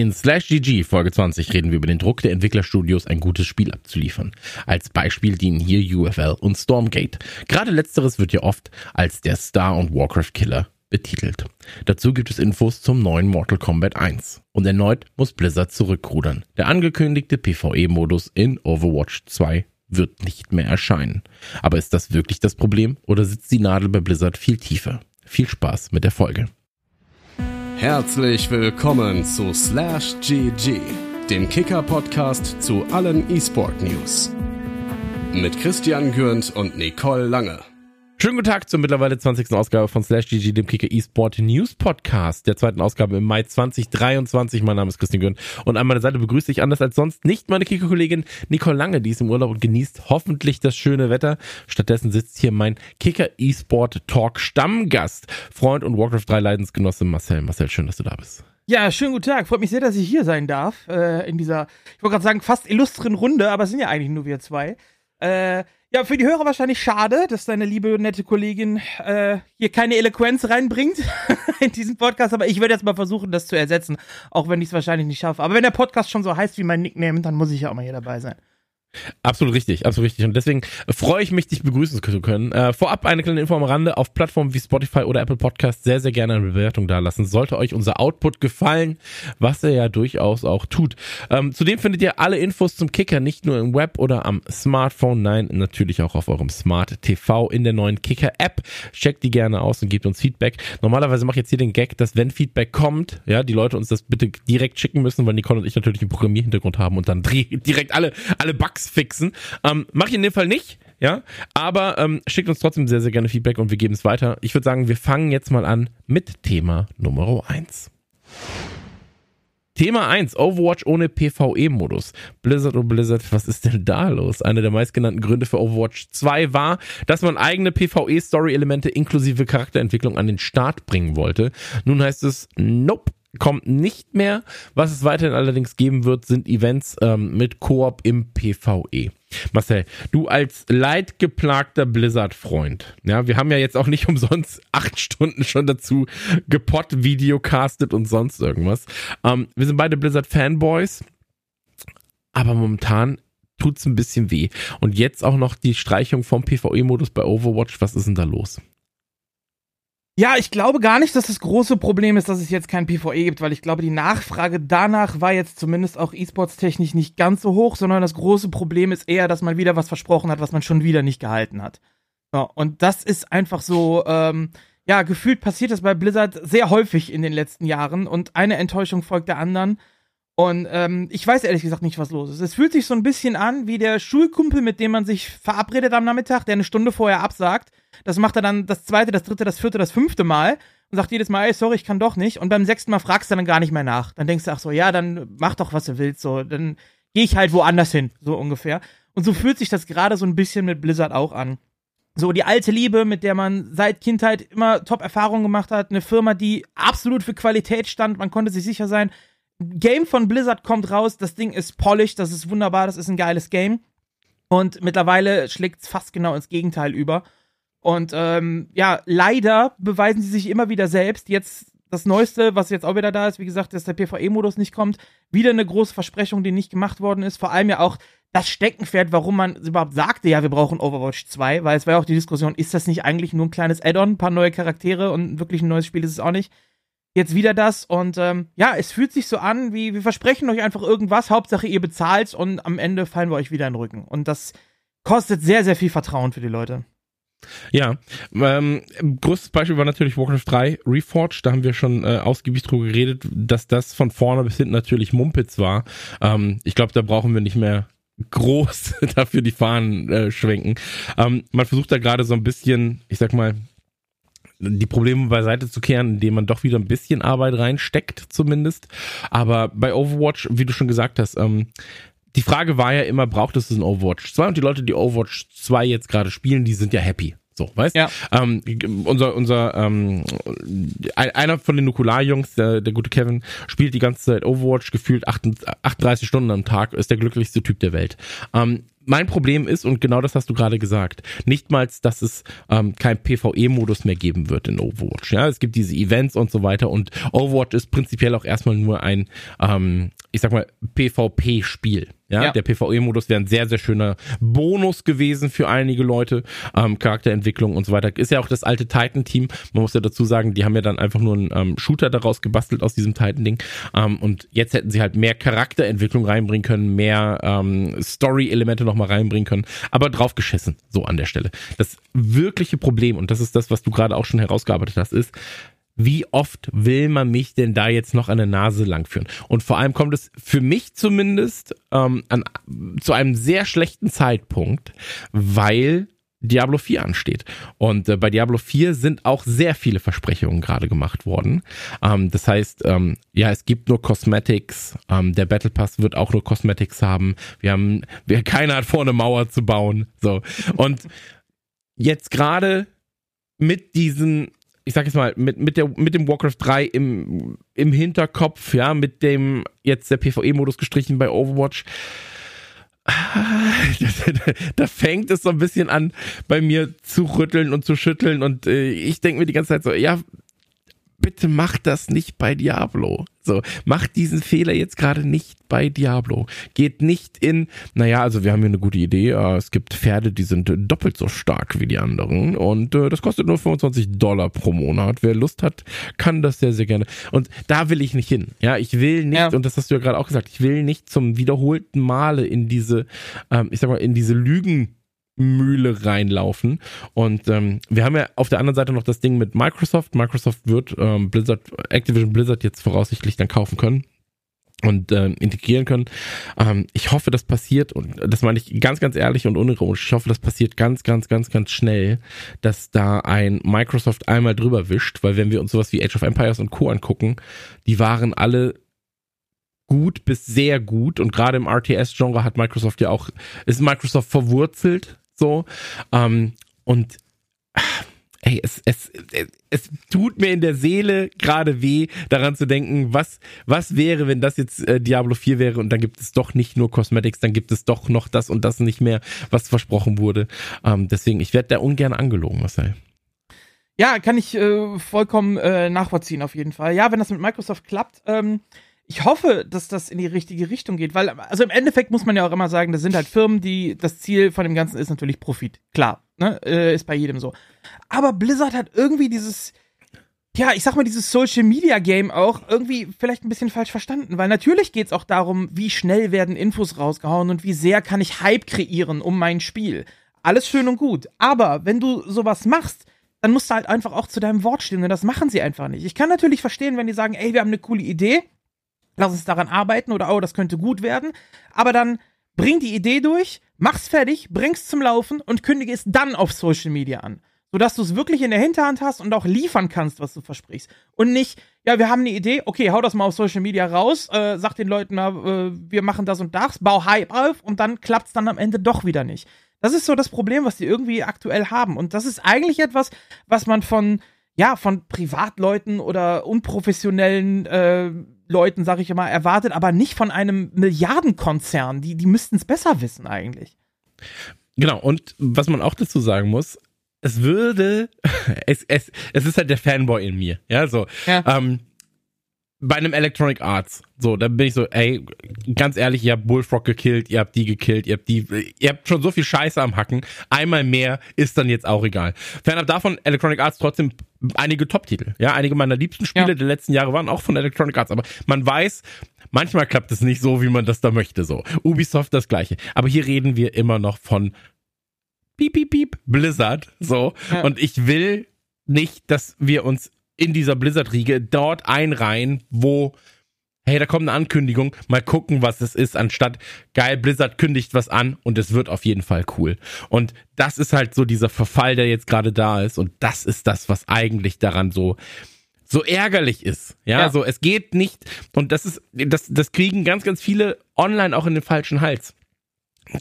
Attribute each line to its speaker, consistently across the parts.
Speaker 1: In Slash GG Folge 20 reden wir über den Druck der Entwicklerstudios, ein gutes Spiel abzuliefern. Als Beispiel dienen hier UFL und Stormgate. Gerade letzteres wird ja oft als der Star- und Warcraft-Killer betitelt. Dazu gibt es Infos zum neuen Mortal Kombat 1. Und erneut muss Blizzard zurückrudern. Der angekündigte PvE-Modus in Overwatch 2 wird nicht mehr erscheinen. Aber ist das wirklich das Problem oder sitzt die Nadel bei Blizzard viel tiefer? Viel Spaß mit der Folge.
Speaker 2: Herzlich willkommen zu Slash GG, dem Kicker-Podcast zu allen E-Sport-News. Mit Christian Gürnt und Nicole Lange.
Speaker 1: Schönen guten Tag zur mittlerweile 20. Ausgabe von Slash GG, dem Kicker eSport News Podcast, der zweiten Ausgabe im Mai 2023. Mein Name ist Christian Gürn und an meiner Seite begrüße ich anders als sonst nicht meine Kicker-Kollegin Nicole Lange, die ist im Urlaub und genießt hoffentlich das schöne Wetter. Stattdessen sitzt hier mein Kicker eSport Talk Stammgast, Freund und Warcraft 3 Leidensgenosse Marcel. Marcel, schön, dass du da bist.
Speaker 3: Ja, schönen guten Tag. Freut mich sehr, dass ich hier sein darf. Äh, in dieser, ich wollte gerade sagen, fast illustren Runde, aber es sind ja eigentlich nur wir zwei. Äh, ja, für die Hörer wahrscheinlich schade, dass deine liebe, nette Kollegin äh, hier keine Eloquenz reinbringt in diesen Podcast, aber ich werde jetzt mal versuchen, das zu ersetzen, auch wenn ich es wahrscheinlich nicht schaffe. Aber wenn der Podcast schon so heißt wie mein Nickname, dann muss ich ja auch mal hier dabei sein.
Speaker 1: Absolut richtig, absolut richtig. Und deswegen freue ich mich, dich begrüßen zu können. Äh, vorab eine kleine Info am Rande. Auf Plattformen wie Spotify oder Apple Podcast sehr, sehr gerne eine Bewertung dalassen. Sollte euch unser Output gefallen, was er ja durchaus auch tut. Ähm, zudem findet ihr alle Infos zum Kicker nicht nur im Web oder am Smartphone, nein, natürlich auch auf eurem Smart TV in der neuen Kicker-App. Checkt die gerne aus und gebt uns Feedback. Normalerweise mache ich jetzt hier den Gag, dass wenn Feedback kommt, ja, die Leute uns das bitte direkt schicken müssen, weil Nicole und ich natürlich einen Programmierhintergrund haben und dann direkt alle, alle Bugs Bugs fixen. Ähm, mach ich in dem Fall nicht, ja. Aber ähm, schickt uns trotzdem sehr, sehr gerne Feedback und wir geben es weiter. Ich würde sagen, wir fangen jetzt mal an mit Thema Nummer 1. Thema 1, Overwatch ohne PvE-Modus. Blizzard und oh Blizzard, was ist denn da los? Einer der meistgenannten Gründe für Overwatch 2 war, dass man eigene PvE-Story-Elemente inklusive Charakterentwicklung an den Start bringen wollte. Nun heißt es, nope, kommt nicht mehr. Was es weiterhin allerdings geben wird, sind Events ähm, mit Koop im PvE. Marcel, du als leidgeplagter Blizzard-Freund, ja, wir haben ja jetzt auch nicht umsonst acht Stunden schon dazu gepott, videocastet und sonst irgendwas. Ähm, wir sind beide Blizzard-Fanboys, aber momentan tut's ein bisschen weh. Und jetzt auch noch die Streichung vom PvE-Modus bei Overwatch. Was ist denn da los?
Speaker 3: Ja, ich glaube gar nicht, dass das große Problem ist, dass es jetzt kein PvE gibt, weil ich glaube, die Nachfrage danach war jetzt zumindest auch E-Sports-technisch nicht ganz so hoch, sondern das große Problem ist eher, dass man wieder was versprochen hat, was man schon wieder nicht gehalten hat. Ja, und das ist einfach so, ähm, ja, gefühlt passiert das bei Blizzard sehr häufig in den letzten Jahren und eine Enttäuschung folgt der anderen. Und ähm, ich weiß ehrlich gesagt nicht, was los ist. Es fühlt sich so ein bisschen an wie der Schulkumpel, mit dem man sich verabredet am Nachmittag, der eine Stunde vorher absagt das macht er dann das zweite, das dritte, das vierte, das fünfte Mal und sagt jedes Mal, ey, sorry, ich kann doch nicht. Und beim sechsten Mal fragst du dann gar nicht mehr nach. Dann denkst du, ach so, ja, dann mach doch, was du willst. So, dann gehe ich halt woanders hin, so ungefähr. Und so fühlt sich das gerade so ein bisschen mit Blizzard auch an. So, die alte Liebe, mit der man seit Kindheit immer Top-Erfahrungen gemacht hat, eine Firma, die absolut für Qualität stand, man konnte sich sicher sein. Game von Blizzard kommt raus, das Ding ist polished, das ist wunderbar, das ist ein geiles Game. Und mittlerweile schlägt es fast genau ins Gegenteil über. Und ähm, ja, leider beweisen sie sich immer wieder selbst. Jetzt das Neueste, was jetzt auch wieder da ist, wie gesagt, dass der PvE-Modus nicht kommt, wieder eine große Versprechung, die nicht gemacht worden ist. Vor allem ja auch das Steckenpferd, warum man überhaupt sagte, ja, wir brauchen Overwatch 2, weil es war ja auch die Diskussion, ist das nicht eigentlich nur ein kleines Add-on, ein paar neue Charaktere und wirklich ein neues Spiel ist es auch nicht. Jetzt wieder das und ähm, ja, es fühlt sich so an, wie wir versprechen euch einfach irgendwas, Hauptsache ihr bezahlt und am Ende fallen wir euch wieder in den Rücken. Und das kostet sehr, sehr viel Vertrauen für die Leute.
Speaker 1: Ja, ähm, größtes Beispiel war natürlich Warcraft 3 Reforged. Da haben wir schon äh, ausgiebig drüber geredet, dass das von vorne bis hinten natürlich Mumpitz war. Ähm, ich glaube, da brauchen wir nicht mehr groß dafür die Fahnen äh, schwenken. Ähm, man versucht da gerade so ein bisschen, ich sag mal, die Probleme beiseite zu kehren, indem man doch wieder ein bisschen Arbeit reinsteckt, zumindest. Aber bei Overwatch, wie du schon gesagt hast, ähm, die Frage war ja immer, braucht es ein Overwatch 2? Und die Leute, die Overwatch 2 jetzt gerade spielen, die sind ja happy. So, weißt ja. ähm, unser, unser, ähm, einer von den Nukular-Jungs, der, der gute Kevin, spielt die ganze Zeit Overwatch, gefühlt 38 Stunden am Tag, ist der glücklichste Typ der Welt. Ähm, mein Problem ist, und genau das hast du gerade gesagt, nicht mal, dass es ähm, kein PvE-Modus mehr geben wird in Overwatch. Ja, es gibt diese Events und so weiter und Overwatch ist prinzipiell auch erstmal nur ein, ähm, ich sag mal, PvP-Spiel. Ja, ja, der PvE-Modus wäre ein sehr, sehr schöner Bonus gewesen für einige Leute. Ähm, Charakterentwicklung und so weiter. Ist ja auch das alte Titan-Team. Man muss ja dazu sagen, die haben ja dann einfach nur einen ähm, Shooter daraus gebastelt aus diesem Titan-Ding. Ähm, und jetzt hätten sie halt mehr Charakterentwicklung reinbringen können, mehr ähm, Story-Elemente nochmal reinbringen können. Aber draufgeschissen, so an der Stelle. Das wirkliche Problem, und das ist das, was du gerade auch schon herausgearbeitet hast, ist, wie oft will man mich denn da jetzt noch an der Nase langführen? Und vor allem kommt es für mich zumindest ähm, an, zu einem sehr schlechten Zeitpunkt, weil Diablo 4 ansteht. Und äh, bei Diablo 4 sind auch sehr viele Versprechungen gerade gemacht worden. Ähm, das heißt, ähm, ja, es gibt nur Cosmetics. Ähm, der Battle Pass wird auch nur Cosmetics haben. Wir haben, wir, keiner hat vor, eine Mauer zu bauen. So. Und jetzt gerade mit diesen ich sag jetzt mal, mit, mit, der, mit dem Warcraft 3 im, im Hinterkopf, ja, mit dem jetzt der PvE-Modus gestrichen bei Overwatch, da fängt es so ein bisschen an, bei mir zu rütteln und zu schütteln und äh, ich denke mir die ganze Zeit so, ja, bitte mach das nicht bei Diablo. So, macht diesen Fehler jetzt gerade nicht bei Diablo. Geht nicht in, naja, also wir haben hier eine gute Idee. Äh, es gibt Pferde, die sind doppelt so stark wie die anderen und äh, das kostet nur 25 Dollar pro Monat. Wer Lust hat, kann das sehr, sehr gerne. Und da will ich nicht hin. Ja, ich will nicht, ja. und das hast du ja gerade auch gesagt, ich will nicht zum wiederholten Male in diese, ähm, ich sag mal, in diese Lügen Mühle reinlaufen. Und ähm, wir haben ja auf der anderen Seite noch das Ding mit Microsoft. Microsoft wird ähm, Blizzard, Activision Blizzard jetzt voraussichtlich dann kaufen können und ähm, integrieren können. Ähm, ich hoffe, das passiert und das meine ich ganz, ganz ehrlich und unironisch. Ich hoffe, das passiert ganz, ganz, ganz, ganz schnell, dass da ein Microsoft einmal drüber wischt, weil wenn wir uns sowas wie Age of Empires und Co. angucken, die waren alle gut bis sehr gut und gerade im RTS-Genre hat Microsoft ja auch, ist Microsoft verwurzelt so. Ähm, und ey, es, es, es tut mir in der Seele gerade weh, daran zu denken, was, was wäre, wenn das jetzt äh, Diablo 4 wäre und dann gibt es doch nicht nur Cosmetics, dann gibt es doch noch das und das nicht mehr, was versprochen wurde. Ähm, deswegen, ich werde da ungern angelogen, Marcel.
Speaker 3: Ja, kann ich äh, vollkommen äh, nachvollziehen, auf jeden Fall. Ja, wenn das mit Microsoft klappt, ähm, ich hoffe, dass das in die richtige Richtung geht, weil, also im Endeffekt muss man ja auch immer sagen, das sind halt Firmen, die, das Ziel von dem Ganzen ist natürlich Profit. Klar, ne, äh, ist bei jedem so. Aber Blizzard hat irgendwie dieses, ja, ich sag mal, dieses Social Media Game auch irgendwie vielleicht ein bisschen falsch verstanden, weil natürlich geht's auch darum, wie schnell werden Infos rausgehauen und wie sehr kann ich Hype kreieren um mein Spiel. Alles schön und gut. Aber wenn du sowas machst, dann musst du halt einfach auch zu deinem Wort stehen und das machen sie einfach nicht. Ich kann natürlich verstehen, wenn die sagen, ey, wir haben eine coole Idee, lass uns daran arbeiten oder oh, das könnte gut werden. Aber dann bring die Idee durch, mach's fertig, bring's zum Laufen und kündige es dann auf Social Media an. Sodass du es wirklich in der Hinterhand hast und auch liefern kannst, was du versprichst. Und nicht, ja, wir haben eine Idee, okay, hau das mal auf Social Media raus, äh, sag den Leuten, äh, wir machen das und das, bau Hype auf und dann klappt's dann am Ende doch wieder nicht. Das ist so das Problem, was die irgendwie aktuell haben. Und das ist eigentlich etwas, was man von, ja, von Privatleuten oder unprofessionellen äh, Leuten, sag ich immer, erwartet, aber nicht von einem Milliardenkonzern. Die, die müssten es besser wissen eigentlich.
Speaker 1: Genau, und was man auch dazu sagen muss, es würde, es, es, es ist halt der Fanboy in mir, ja, so. Ja. Ähm, bei einem Electronic Arts, so, da bin ich so, ey, ganz ehrlich, ihr habt Bullfrog gekillt, ihr habt die gekillt, ihr habt die, ihr habt schon so viel Scheiße am Hacken, einmal mehr ist dann jetzt auch egal. Fernab davon, Electronic Arts trotzdem einige Top-Titel, ja, einige meiner liebsten Spiele ja. der letzten Jahre waren auch von Electronic Arts, aber man weiß, manchmal klappt es nicht so, wie man das da möchte, so. Ubisoft das gleiche. Aber hier reden wir immer noch von piep, piep, piep, Blizzard, so. Ja. Und ich will nicht, dass wir uns in dieser Blizzard-Riege dort einreihen, wo hey, da kommt eine Ankündigung, mal gucken, was es ist, anstatt geil, Blizzard kündigt was an und es wird auf jeden Fall cool. Und das ist halt so dieser Verfall, der jetzt gerade da ist und das ist das, was eigentlich daran so so ärgerlich ist. Ja, ja, so es geht nicht und das ist das das kriegen ganz ganz viele online auch in den falschen Hals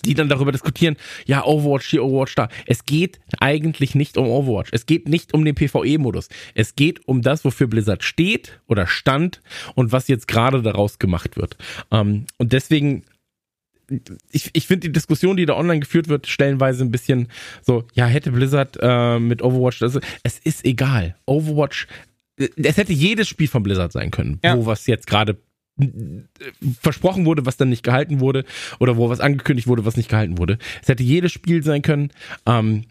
Speaker 1: die dann darüber diskutieren, ja, Overwatch hier, Overwatch da. Es geht eigentlich nicht um Overwatch. Es geht nicht um den PvE-Modus. Es geht um das, wofür Blizzard steht oder stand und was jetzt gerade daraus gemacht wird. Ähm, und deswegen ich, ich finde die Diskussion, die da online geführt wird, stellenweise ein bisschen so, ja, hätte Blizzard äh, mit Overwatch, das, es ist egal. Overwatch, es hätte jedes Spiel von Blizzard sein können, ja. wo was jetzt gerade versprochen wurde, was dann nicht gehalten wurde, oder wo was angekündigt wurde, was nicht gehalten wurde. Es hätte jedes Spiel sein können. Ähm,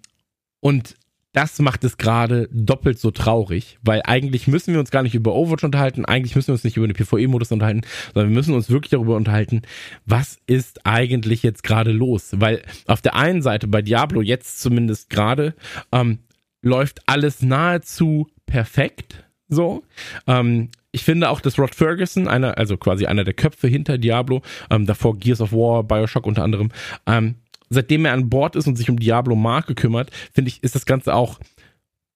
Speaker 1: und das macht es gerade doppelt so traurig, weil eigentlich müssen wir uns gar nicht über Overwatch unterhalten, eigentlich müssen wir uns nicht über den PvE-Modus unterhalten, sondern wir müssen uns wirklich darüber unterhalten, was ist eigentlich jetzt gerade los? Weil auf der einen Seite bei Diablo jetzt zumindest gerade ähm, läuft alles nahezu perfekt. So, ähm, ich finde auch, dass Rod Ferguson, einer, also quasi einer der Köpfe hinter Diablo, ähm, davor Gears of War, Bioshock unter anderem, ähm, seitdem er an Bord ist und sich um Diablo Marke kümmert, finde ich, ist das Ganze auch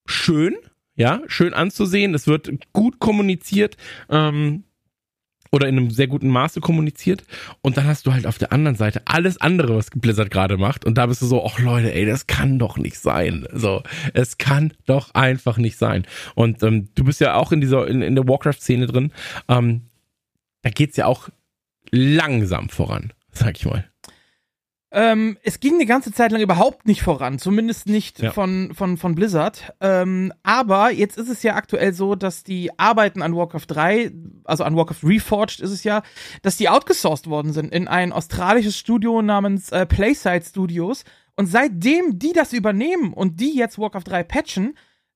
Speaker 1: schön, ja, schön anzusehen. Es wird gut kommuniziert. Ähm, oder in einem sehr guten Maße kommuniziert. Und dann hast du halt auf der anderen Seite alles andere, was Blizzard gerade macht. Und da bist du so, ach Leute, ey, das kann doch nicht sein. So, es kann doch einfach nicht sein. Und ähm, du bist ja auch in dieser, in, in der Warcraft-Szene drin. Ähm, da geht's ja auch langsam voran, sag ich mal.
Speaker 3: Ähm, es ging eine ganze Zeit lang überhaupt nicht voran, zumindest nicht ja. von, von, von Blizzard. Ähm, aber jetzt ist es ja aktuell so, dass die Arbeiten an Warcraft 3, also an Warcraft Reforged ist es ja, dass die outgesourced worden sind in ein australisches Studio namens äh, Playside Studios. Und seitdem die das übernehmen und die jetzt Warcraft 3 patchen,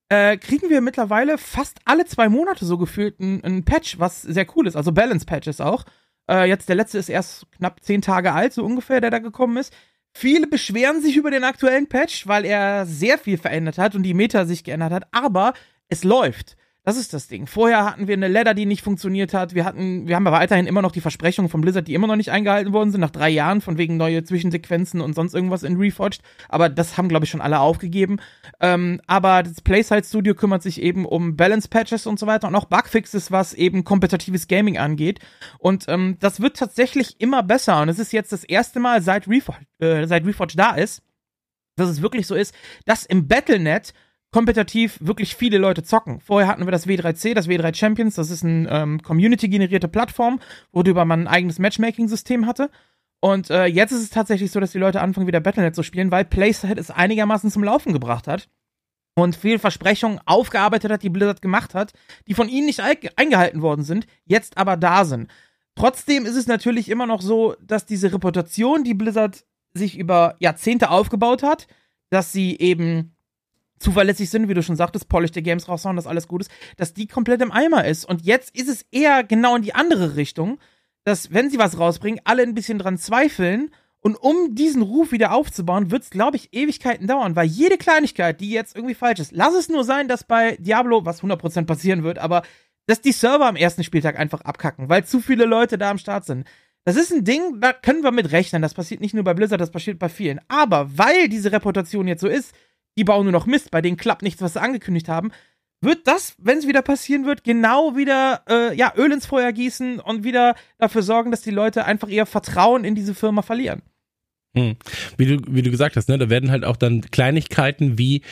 Speaker 3: äh, kriegen wir mittlerweile fast alle zwei Monate so gefühlt einen Patch, was sehr cool ist. Also Balance-Patches auch. Äh, jetzt der letzte ist erst knapp zehn Tage alt, so ungefähr, der da gekommen ist. Viele beschweren sich über den aktuellen Patch, weil er sehr viel verändert hat und die Meta sich geändert hat, aber es läuft. Das ist das Ding. Vorher hatten wir eine Ladder, die nicht funktioniert hat. Wir hatten, wir haben aber weiterhin immer noch die Versprechungen von Blizzard, die immer noch nicht eingehalten worden sind, nach drei Jahren, von wegen neue Zwischensequenzen und sonst irgendwas in Reforged. Aber das haben, glaube ich, schon alle aufgegeben. Ähm, aber das Playside Studio kümmert sich eben um Balance Patches und so weiter und auch Bugfixes, was eben kompetitives Gaming angeht. Und ähm, das wird tatsächlich immer besser. Und es ist jetzt das erste Mal seit Reforged, äh, seit Reforged da ist, dass es wirklich so ist, dass im Battlenet kompetitiv wirklich viele Leute zocken. Vorher hatten wir das W3C, das W3 Champions, das ist eine ähm, community-generierte Plattform, worüber man ein eigenes Matchmaking-System hatte. Und äh, jetzt ist es tatsächlich so, dass die Leute anfangen, wieder Battlenet zu spielen, weil Playset es einigermaßen zum Laufen gebracht hat und viel Versprechungen aufgearbeitet hat, die Blizzard gemacht hat, die von ihnen nicht eingehalten worden sind, jetzt aber da sind. Trotzdem ist es natürlich immer noch so, dass diese Reputation, die Blizzard sich über Jahrzehnte aufgebaut hat, dass sie eben zuverlässig sind, wie du schon sagtest, polished Games raushauen, dass alles gut ist, dass die komplett im Eimer ist. Und jetzt ist es eher genau in die andere Richtung, dass, wenn sie was rausbringen, alle ein bisschen dran zweifeln. Und um diesen Ruf wieder aufzubauen, wird es, glaube ich, Ewigkeiten dauern, weil jede Kleinigkeit, die jetzt irgendwie falsch ist, lass es nur sein, dass bei Diablo, was 100% passieren wird, aber dass die Server am ersten Spieltag einfach abkacken, weil zu viele Leute da am Start sind. Das ist ein Ding, da können wir mit rechnen. Das passiert nicht nur bei Blizzard, das passiert bei vielen. Aber weil diese Reputation jetzt so ist, die bauen nur noch Mist, bei denen klappt nichts, was sie angekündigt haben, wird das, wenn es wieder passieren wird, genau wieder äh, ja, Öl ins Feuer gießen und wieder dafür sorgen, dass die Leute einfach ihr Vertrauen in diese Firma verlieren.
Speaker 1: Hm. Wie, du, wie du gesagt hast, ne, da werden halt auch dann Kleinigkeiten wie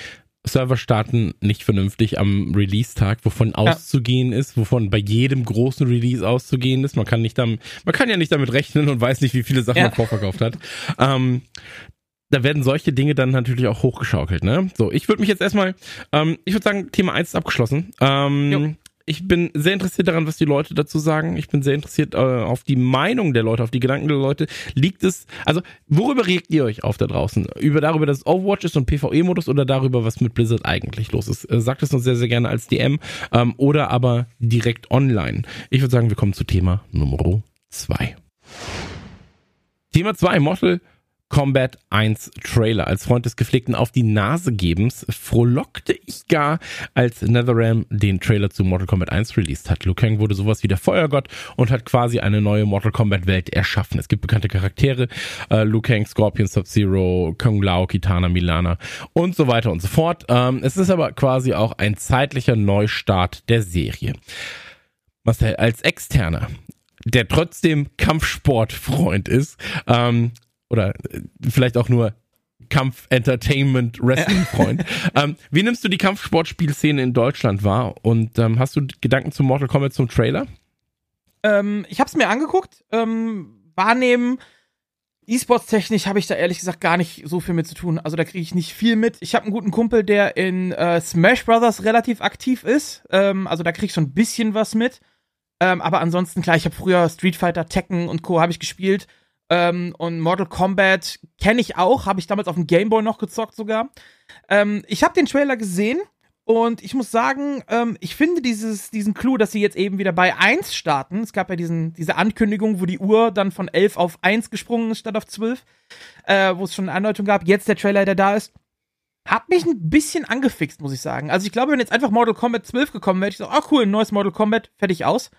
Speaker 1: Server starten nicht vernünftig am Release-Tag, wovon ja. auszugehen ist, wovon bei jedem großen Release auszugehen ist. Man kann nicht damit, man kann ja nicht damit rechnen und weiß nicht, wie viele Sachen ja. man vorverkauft hat. Ähm, da werden solche Dinge dann natürlich auch hochgeschaukelt, ne? So, ich würde mich jetzt erstmal, ähm, ich würde sagen, Thema 1 ist abgeschlossen. Ähm, ich bin sehr interessiert daran, was die Leute dazu sagen. Ich bin sehr interessiert äh, auf die Meinung der Leute, auf die Gedanken der Leute. Liegt es, also worüber regt ihr euch auf da draußen? Über darüber, dass es Overwatch ist und PvE-Modus oder darüber, was mit Blizzard eigentlich los ist? Äh, sagt es uns sehr, sehr gerne als DM ähm, oder aber direkt online. Ich würde sagen, wir kommen zu Thema Nummer 2. Thema 2, Mortal Combat 1 Trailer. Als Freund des gepflegten Auf die Nase gebens frohlockte ich gar, als NetherRealm den Trailer zu Mortal Kombat 1 released hat. Liu Kang wurde sowas wie der Feuergott und hat quasi eine neue Mortal Kombat Welt erschaffen. Es gibt bekannte Charaktere, äh, Liu Kang, Scorpion, Sub-Zero, Kung Lao, Kitana, Milana und so weiter und so fort. Ähm, es ist aber quasi auch ein zeitlicher Neustart der Serie. Marcel, als Externer, der trotzdem Kampfsportfreund ist, ähm, oder äh, vielleicht auch nur Kampf-Entertainment-Wrestling-Freund. ähm, wie nimmst du die Kampfsportspielszene in Deutschland wahr? Und ähm, hast du Gedanken zu Mortal Kombat zum Trailer?
Speaker 3: Ähm, ich habe es mir angeguckt. Ähm, wahrnehmen E-Sports-technisch habe ich da ehrlich gesagt gar nicht so viel mit zu tun. Also da kriege ich nicht viel mit. Ich habe einen guten Kumpel, der in äh, Smash Brothers relativ aktiv ist. Ähm, also da kriege ich so ein bisschen was mit. Ähm, aber ansonsten, klar, ich habe früher Street Fighter, Tekken und Co. habe ich gespielt. Ähm, und Mortal Kombat kenne ich auch, habe ich damals auf dem Gameboy noch gezockt sogar. Ähm, ich habe den Trailer gesehen und ich muss sagen, ähm, ich finde dieses, diesen Clou, dass sie jetzt eben wieder bei 1 starten. Es gab ja diesen, diese Ankündigung, wo die Uhr dann von 11 auf 1 gesprungen ist statt auf 12, äh, wo es schon eine Andeutung gab. Jetzt der Trailer, der da ist. Hat mich ein bisschen angefixt, muss ich sagen. Also ich glaube, wenn jetzt einfach Mortal Kombat 12 gekommen wäre, ich so, ah cool, ein neues Mortal Kombat, fertig aus.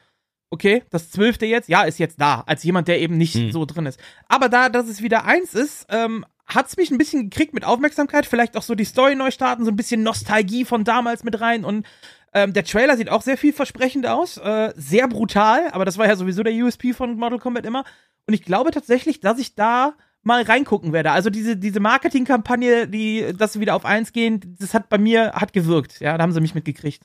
Speaker 3: Okay, das zwölfte jetzt, ja, ist jetzt da, als jemand, der eben nicht hm. so drin ist. Aber da, dass es wieder eins ist, ähm, hat's mich ein bisschen gekriegt mit Aufmerksamkeit, vielleicht auch so die Story neu starten, so ein bisschen Nostalgie von damals mit rein und ähm, der Trailer sieht auch sehr vielversprechend aus, äh, sehr brutal, aber das war ja sowieso der USP von Mortal Kombat immer. Und ich glaube tatsächlich, dass ich da mal reingucken werde. Also diese, diese Marketingkampagne, die, dass sie wieder auf eins gehen, das hat bei mir, hat gewirkt. Ja, da haben sie mich mitgekriegt.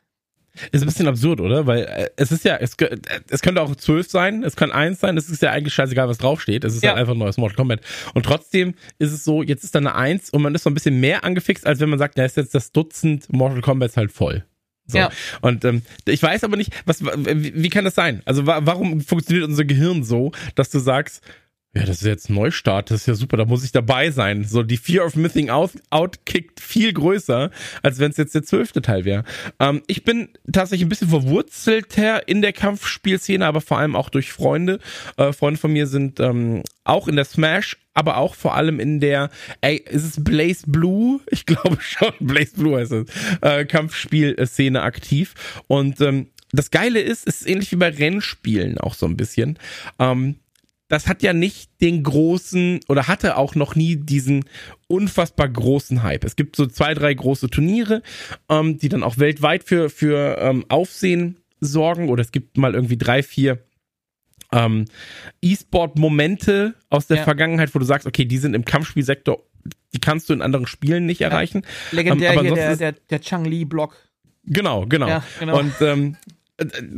Speaker 1: Ist ein bisschen absurd, oder? Weil äh, es ist ja, es, äh, es könnte auch zwölf sein, es kann eins sein, es ist ja eigentlich scheißegal, was draufsteht. Es ist ja. halt einfach ein neues Mortal Kombat. Und trotzdem ist es so, jetzt ist da eine Eins und man ist so ein bisschen mehr angefixt, als wenn man sagt, da ist jetzt das Dutzend Mortal Kombat halt voll. So. Ja. Und ähm, ich weiß aber nicht, was, wie, wie kann das sein? Also wa warum funktioniert unser Gehirn so, dass du sagst, ja, das ist jetzt Neustart, das ist ja super, da muss ich dabei sein. So, die Fear of Missing Out, out kickt viel größer, als wenn es jetzt der zwölfte Teil wäre. Ähm, ich bin tatsächlich ein bisschen verwurzelter in der Kampfspielszene, aber vor allem auch durch Freunde. Äh, Freunde von mir sind ähm, auch in der Smash, aber auch vor allem in der, ey, ist es Blaze Blue? Ich glaube schon, Blaze Blue heißt es, äh, Kampfspielszene aktiv. Und ähm, das Geile ist, es ist ähnlich wie bei Rennspielen auch so ein bisschen. Ähm, das hat ja nicht den großen oder hatte auch noch nie diesen unfassbar großen Hype. Es gibt so zwei, drei große Turniere, ähm, die dann auch weltweit für, für ähm, Aufsehen sorgen oder es gibt mal irgendwie drei, vier ähm, E-Sport-Momente aus der ja. Vergangenheit, wo du sagst, okay, die sind im Kampfspielsektor, die kannst du in anderen Spielen nicht erreichen.
Speaker 3: Ja. Legendär ähm, hier der, der, der Chang-Li-Block.
Speaker 1: Genau, genau. Ja, genau. Und ähm,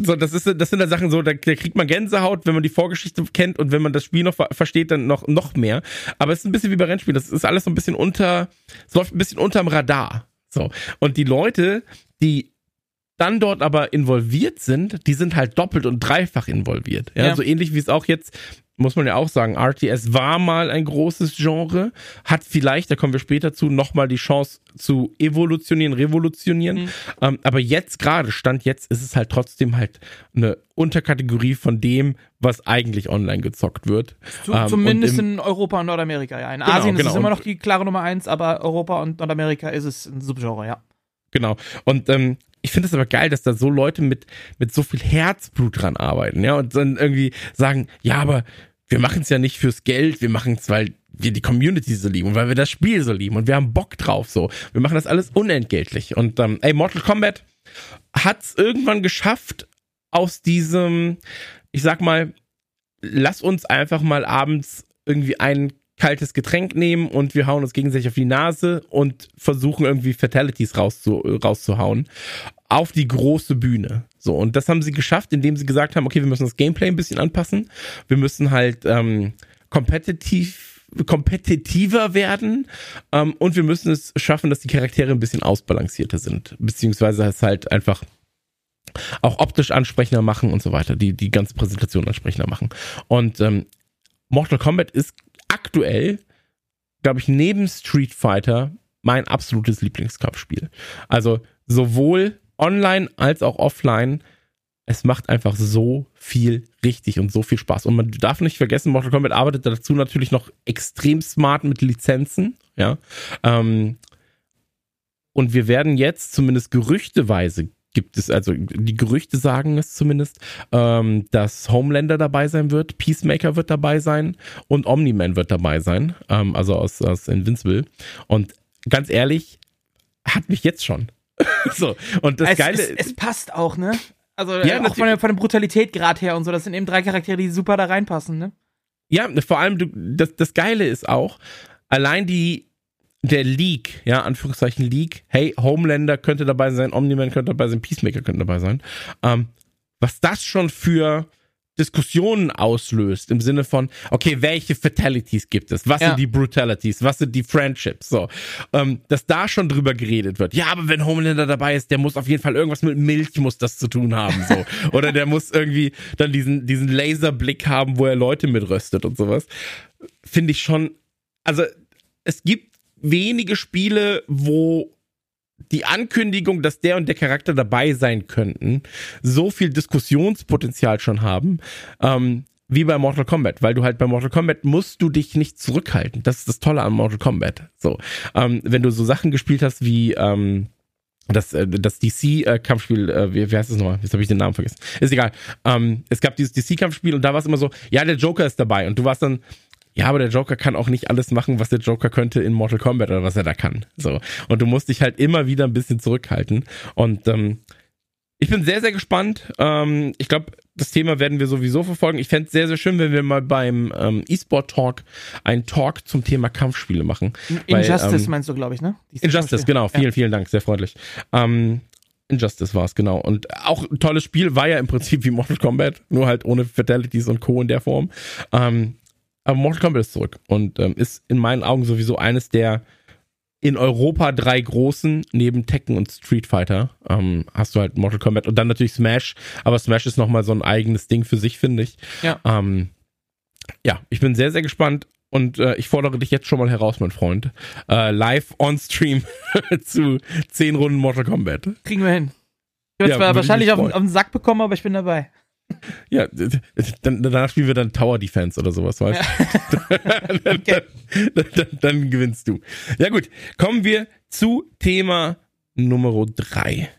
Speaker 1: so, das ist, das sind da Sachen so, da, da, kriegt man Gänsehaut, wenn man die Vorgeschichte kennt und wenn man das Spiel noch versteht, dann noch, noch mehr. Aber es ist ein bisschen wie bei Rennspielen. Das ist alles so ein bisschen unter, es läuft ein bisschen unterm Radar. So. Und die Leute, die dann dort aber involviert sind, die sind halt doppelt und dreifach involviert. Ja, ja. so ähnlich wie es auch jetzt muss man ja auch sagen, RTS war mal ein großes Genre, hat vielleicht, da kommen wir später zu, nochmal die Chance zu evolutionieren, revolutionieren. Mhm. Ähm, aber jetzt gerade, Stand jetzt, ist es halt trotzdem halt eine Unterkategorie von dem, was eigentlich online gezockt wird.
Speaker 3: Zu, ähm, zumindest im, in Europa und Nordamerika, ja. In genau, Asien genau. ist es immer noch die klare Nummer eins, aber Europa und Nordamerika ist es ein Subgenre, ja.
Speaker 1: Genau. Und ähm, ich finde es aber geil, dass da so Leute mit, mit so viel Herzblut dran arbeiten, ja, und dann irgendwie sagen, ja, aber wir machen es ja nicht fürs Geld, wir machen es, weil wir die Community so lieben und weil wir das Spiel so lieben und wir haben Bock drauf so. Wir machen das alles unentgeltlich. Und ähm, ey, Mortal Kombat hat es irgendwann geschafft, aus diesem, ich sag mal, lass uns einfach mal abends irgendwie ein kaltes Getränk nehmen und wir hauen uns gegenseitig auf die Nase und versuchen irgendwie Fatalities rauszu rauszuhauen auf die große Bühne. So, und das haben sie geschafft, indem sie gesagt haben, okay, wir müssen das Gameplay ein bisschen anpassen. Wir müssen halt ähm, kompetitiv kompetitiver werden ähm, und wir müssen es schaffen, dass die Charaktere ein bisschen ausbalancierter sind, beziehungsweise es halt einfach auch optisch ansprechender machen und so weiter, die die ganze Präsentation ansprechender machen. Und ähm, Mortal Kombat ist aktuell, glaube ich, neben Street Fighter mein absolutes Lieblingskampfspiel. Also sowohl online als auch offline. Es macht einfach so viel richtig und so viel Spaß. Und man darf nicht vergessen, Mortal Kombat arbeitet dazu natürlich noch extrem smart mit Lizenzen. Ja. Ähm, und wir werden jetzt zumindest gerüchteweise gibt es, also die Gerüchte sagen es zumindest, ähm, dass Homelander dabei sein wird, Peacemaker wird dabei sein und Omni-Man wird dabei sein, ähm, also aus, aus Invincible. Und ganz ehrlich, hat mich jetzt schon. so, und das
Speaker 3: es,
Speaker 1: Geile
Speaker 3: es, es passt auch, ne? Also ja, auch von der, von der Brutalität gerade her und so, das sind eben drei Charaktere, die super da reinpassen, ne?
Speaker 1: Ja, vor allem, du, das, das Geile ist auch, allein die, der Leak, ja, Anführungszeichen Leak, hey, Homelander könnte dabei sein, Omni-Man könnte dabei sein, Peacemaker könnte dabei sein, ähm, was das schon für Diskussionen auslöst im Sinne von, okay, welche Fatalities gibt es? Was
Speaker 3: Ja.
Speaker 1: sind die Brutalities? Was sind die Friendships? So, ähm, dass da schon drüber geredet wird. Ja, aber wenn Homelander dabei ist, der muss auf jeden Fall irgendwas mit Milch muss das zu tun haben, so. Oder der muss irgendwie dann diesen, diesen Laserblick haben, wo er Leute mitröstet und sowas. Finde ich schon, also, es gibt wenige Spiele, wo die Ankündigung, dass der und der Charakter dabei sein könnten, so viel Diskussionspotenzial schon haben, ähm, wie bei Mortal Kombat, weil du halt bei Mortal Kombat musst du dich nicht zurückhalten. Das ist das Tolle an Mortal Kombat. So, ähm, wenn du so Sachen gespielt hast wie ähm, das, äh, das DC-Kampfspiel, äh, wie, wie heißt es nochmal? Jetzt habe ich den Namen vergessen. Ist egal. Ähm, es gab dieses DC-Kampfspiel und da war es immer so, ja, der Joker ist dabei und du warst dann, ja, aber der Joker kann auch nicht alles machen, was der Joker könnte in Mortal Kombat oder was er da kann. So. Und du musst dich halt immer wieder ein bisschen zurückhalten. Und ähm, ich bin sehr, sehr gespannt. Ähm, ich glaube, das Thema werden wir sowieso verfolgen. Ich fände es sehr, sehr schön, wenn wir mal beim ähm, E-Sport Talk einen Talk zum Thema Kampfspiele machen. Weil,
Speaker 3: Injustice
Speaker 1: ähm,
Speaker 3: meinst du, glaube ich, ne? Dieses
Speaker 1: Injustice, genau. Vielen, vielen Dank, sehr freundlich. Ähm, Injustice war es, genau. Und auch ein tolles Spiel, war ja im Prinzip wie Mortal Kombat, nur halt ohne Fatalities und Co. in der Form. Ähm, aber Mortal Kombat ist zurück und ähm, ist in meinen Augen sowieso eines der in Europa drei großen, neben Tekken und Street Fighter, ähm, hast du halt Mortal Kombat und dann natürlich Smash, aber Smash ist nochmal so ein eigenes Ding für sich, finde ich.
Speaker 3: Ja.
Speaker 1: Ähm, ja, ich bin sehr, sehr gespannt und äh, ich fordere dich jetzt schon mal heraus, mein Freund. Äh, live on Stream zu zehn Runden Mortal Kombat.
Speaker 3: Kriegen wir hin. Ich werde
Speaker 1: Ja,
Speaker 3: zwar wahrscheinlich auf, auf den Sack bekommen, aber ich bin dabei.
Speaker 1: Ja, dann, danach spielen wir dann Tower Defense oder sowas, weißt du? dann,
Speaker 3: Okay.
Speaker 1: dann, dann, dann gewinnst du. Ja gut, kommen wir zu Thema Nummer drei.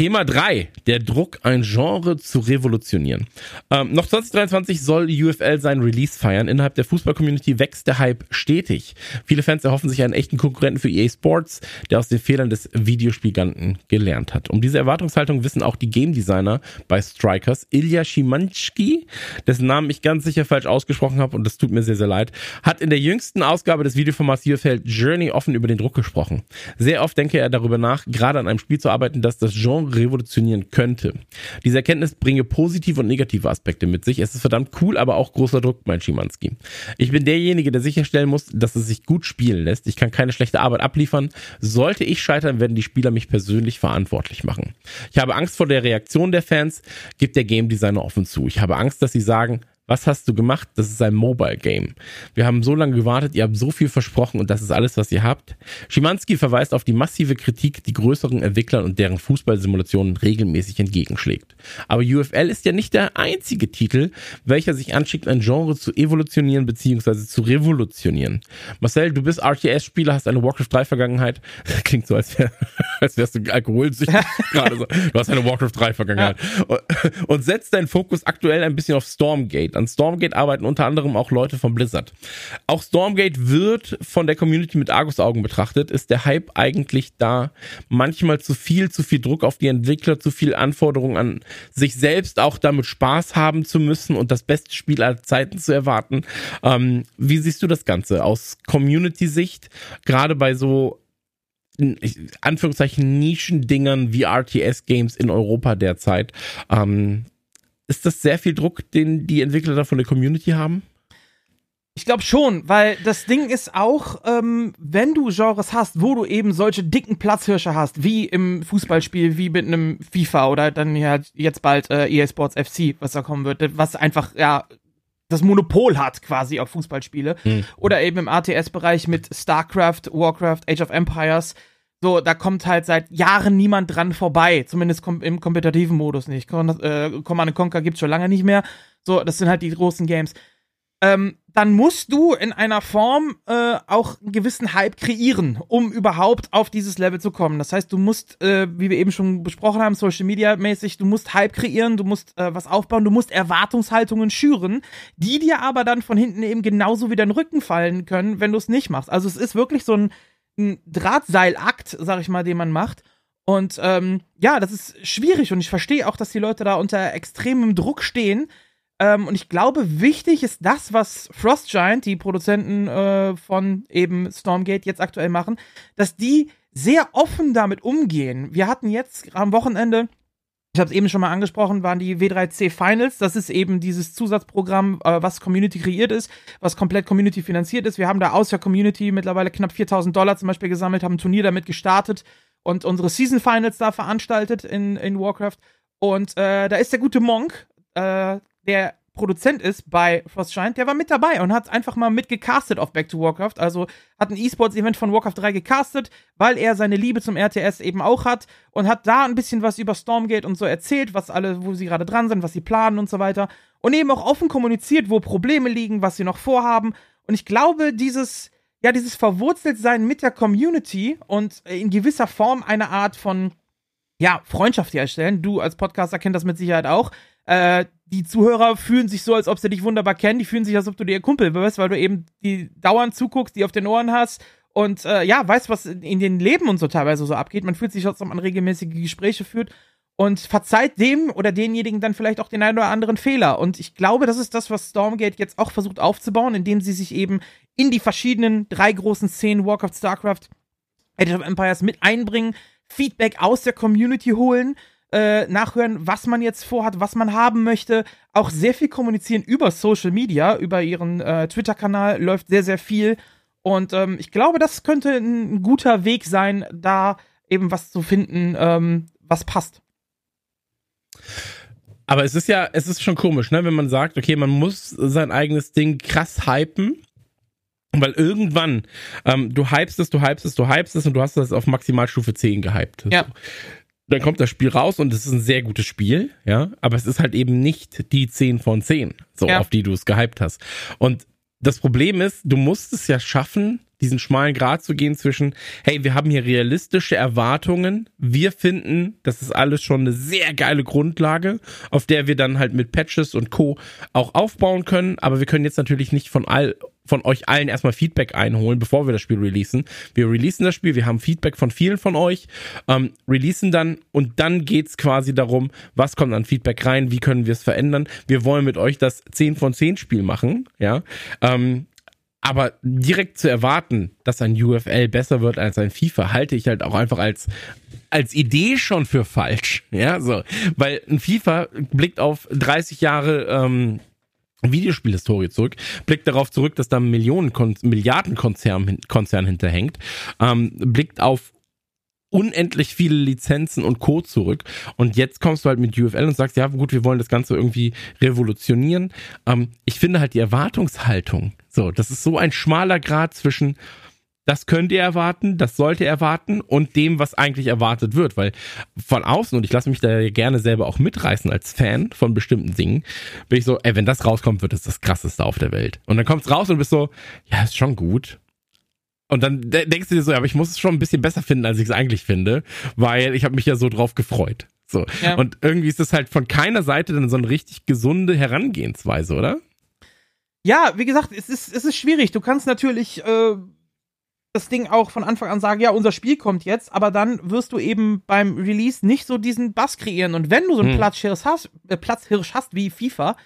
Speaker 1: Thema 3, der Druck, ein Genre zu revolutionieren. Ähm, noch 2023 soll UFL seinen Release feiern. Innerhalb der Fußball-Community wächst der Hype stetig. Viele Fans erhoffen sich einen echten Konkurrenten für EA Sports, der aus den Fehlern des Videospielganten gelernt hat. Um diese Erwartungshaltung wissen auch die Game Designer bei Strikers, Ilya Schimanski, dessen Namen ich ganz sicher falsch ausgesprochen habe und das tut mir sehr, sehr leid, hat in der jüngsten Ausgabe des Videoformats UFL Journey offen über den Druck gesprochen. Sehr oft denke er darüber nach, gerade an einem Spiel zu arbeiten, das das Genre revolutionieren könnte. Diese Erkenntnis bringe positive und negative Aspekte mit sich. Es ist verdammt cool, aber auch großer Druck, mein Schimanski. Ich bin derjenige, der sicherstellen muss, dass es sich gut spielen lässt. Ich kann keine schlechte Arbeit abliefern. Sollte ich scheitern, werden die Spieler mich persönlich verantwortlich machen. Ich habe Angst vor der Reaktion der Fans, gibt der Game Designer offen zu. Ich habe Angst, dass sie sagen, was hast du gemacht? Das ist ein Mobile Game. Wir haben so lange gewartet, ihr habt so viel versprochen und das ist alles, was ihr habt. Schimanski verweist auf die massive Kritik, die größeren Entwicklern und deren Fußballsimulationen regelmäßig entgegenschlägt. Aber UFL ist ja nicht der einzige Titel, welcher sich anschickt, ein Genre zu evolutionieren bzw. zu revolutionieren. Marcel, du bist RTS-Spieler, hast eine Warcraft 3 Vergangenheit. Klingt so, als, wär, als wärst du alkoholsüchtig gerade so. Du hast eine Warcraft 3 Vergangenheit. Und, und setzt deinen Fokus aktuell ein bisschen auf Stormgate. An Stormgate arbeiten unter anderem auch Leute von Blizzard. Auch Stormgate wird von der Community mit Argusaugen betrachtet. Ist der Hype eigentlich da? Manchmal zu viel, zu viel Druck auf die Entwickler, zu viel Anforderungen an sich selbst, auch damit Spaß haben zu müssen und das beste Spiel aller Zeiten zu erwarten. Ähm, wie siehst du das Ganze aus Community-Sicht? Gerade bei so Anführungszeichen Nischendingern wie RTS-Games in Europa derzeit. Ähm, ist das sehr viel Druck, den die Entwickler da von der Community haben?
Speaker 3: Ich glaube schon, weil das Ding ist auch, ähm, wenn du Genres hast, wo du eben solche dicken Platzhirsche hast, wie im Fußballspiel, wie mit einem FIFA oder dann ja jetzt bald äh, EA Sports FC, was da kommen wird, was einfach, ja, das Monopol hat quasi auf Fußballspiele.
Speaker 1: Hm.
Speaker 3: Oder eben im ATS-Bereich mit StarCraft, Warcraft, Age of Empires. So, da kommt halt seit Jahren niemand dran vorbei. Zumindest kom im kompetitiven Modus nicht. Con äh, Command Conquer gibt's schon lange nicht mehr. So, das sind halt die großen Games. Ähm, dann musst du in einer Form äh, auch einen gewissen Hype kreieren, um überhaupt auf dieses Level zu kommen. Das heißt, du musst, äh, wie wir eben schon besprochen haben, Social Media mäßig, du musst Hype kreieren, du musst äh, was aufbauen, du musst Erwartungshaltungen schüren, die dir aber dann von hinten eben genauso wieder in den Rücken fallen können, wenn du es nicht machst. Also es ist wirklich so ein, ein Drahtseilakt, sag ich mal, den man macht. Und ähm, ja, das ist schwierig und ich verstehe auch, dass die Leute da unter extremem Druck stehen. Ähm, und ich glaube, wichtig ist das, was Frost Giant, die Produzenten äh, von eben Stormgate, jetzt aktuell machen, dass die sehr offen damit umgehen. Wir hatten jetzt am Wochenende, ich habe es eben schon mal angesprochen, waren die W3C Finals. Das ist eben dieses Zusatzprogramm, äh, was Community kreiert ist, was komplett Community finanziert ist. Wir haben da aus der Community mittlerweile knapp 4000 Dollar zum Beispiel gesammelt, haben ein Turnier damit gestartet und unsere Season Finals da veranstaltet in, in Warcraft. Und äh, da ist der gute Monk, äh, der Produzent ist bei Frostshine, der war mit dabei und hat einfach mal mitgecastet auf Back to Warcraft. Also hat ein E-Sports-Event von Warcraft 3 gecastet, weil er seine Liebe zum RTS eben auch hat und hat da ein bisschen was über Stormgate und so erzählt, was alle, wo sie gerade dran sind, was sie planen und so weiter. Und eben auch offen kommuniziert, wo Probleme liegen, was sie noch vorhaben. Und ich glaube, dieses, ja, dieses Verwurzeltsein mit der Community und in gewisser Form eine Art von, ja, Freundschaft herstellen. Du als Podcaster kennst das mit Sicherheit auch. Äh, die Zuhörer fühlen sich so, als ob sie dich wunderbar kennen. Die fühlen sich, als ob du dir Kumpel wirst, weil du eben die dauernd zuguckst, die auf den Ohren hast und äh, ja, weißt, was in den Leben und so teilweise so abgeht. Man fühlt sich, als ob man regelmäßige Gespräche führt und verzeiht dem oder denjenigen dann vielleicht auch den einen oder anderen Fehler. Und ich glaube, das ist das, was Stormgate jetzt auch versucht aufzubauen, indem sie sich eben in die verschiedenen drei großen Szenen Warcraft, Starcraft, Age of Empires mit einbringen, Feedback aus der Community holen äh, nachhören, was man jetzt vorhat, was man haben möchte. Auch sehr viel kommunizieren über Social Media, über ihren äh, Twitter-Kanal läuft sehr, sehr viel. Und ähm, ich glaube, das könnte ein, guter Weg sein, da eben was zu finden, ähm, was passt.
Speaker 1: Aber es ist ja, es ist schon komisch, ne, wenn man sagt, okay, man muss sein eigenes Ding krass hypen. Weil irgendwann, ähm, du hypst es, du hypst es, du hypst es und du hast das auf Maximalstufe 10 gehypt.
Speaker 3: Ja
Speaker 1: dann kommt das Spiel raus und es ist ein sehr gutes Spiel, ja, aber es ist halt eben nicht die 10 von 10, so ja. auf die du es gehypt hast. Und das Problem ist, du musst es ja schaffen, diesen schmalen Grad zu gehen zwischen, hey, wir haben hier realistische Erwartungen, wir finden, das ist alles schon eine sehr geile Grundlage, auf der wir dann halt mit Patches und Co. auch aufbauen können, aber wir können jetzt natürlich nicht von all von euch allen erstmal Feedback einholen, bevor wir das Spiel releasen. Wir releasen das Spiel, wir haben Feedback von vielen von euch, ähm, releasen dann und dann geht's quasi darum, was kommt an Feedback rein, wie können wir es verändern. Wir wollen mit euch das 10 von 10 Spiel machen, ja. Ähm, aber direkt zu erwarten, dass ein UFL besser wird als ein FIFA, halte ich halt auch einfach als als Idee schon für falsch. Ja, so. Weil ein FIFA blickt auf 30 Jahre ähm, Videospielhistorie zurück, blickt darauf zurück, dass da Millionen Milliardenkonzern Konzern hinterhängt, ähm, blickt auf unendlich viele Lizenzen und Co. zurück. Und jetzt kommst du halt mit UFL und sagst, ja gut, wir wollen das Ganze irgendwie revolutionieren. Ähm, ich finde halt die Erwartungshaltung, so, das ist so ein schmaler Grad zwischen, das könnt ihr erwarten, das sollt ihr erwarten und dem, was eigentlich erwartet wird. Weil von außen, und ich lasse mich da gerne selber auch mitreißen als Fan von bestimmten Dingen, bin ich so, ey, wenn das rauskommt, wird es das krasseste auf der Welt. Und dann kommt es raus und bist so, ja, ist schon gut. Und dann denkst du dir so, ja, aber ich muss es schon ein bisschen besser finden, als ich es eigentlich finde, weil ich habe mich ja so drauf gefreut. So. Ja. Und irgendwie ist es halt von keiner Seite dann so eine richtig gesunde Herangehensweise, oder?
Speaker 3: Ja, wie gesagt, es ist, es ist schwierig. Du kannst natürlich äh, das Ding auch von Anfang an sagen, ja, unser Spiel kommt jetzt, aber dann wirst du eben beim Release nicht so diesen Bass kreieren. Und wenn du so einen hm. Platzhirsch hast, äh, Platzhirsch hast wie FIFA,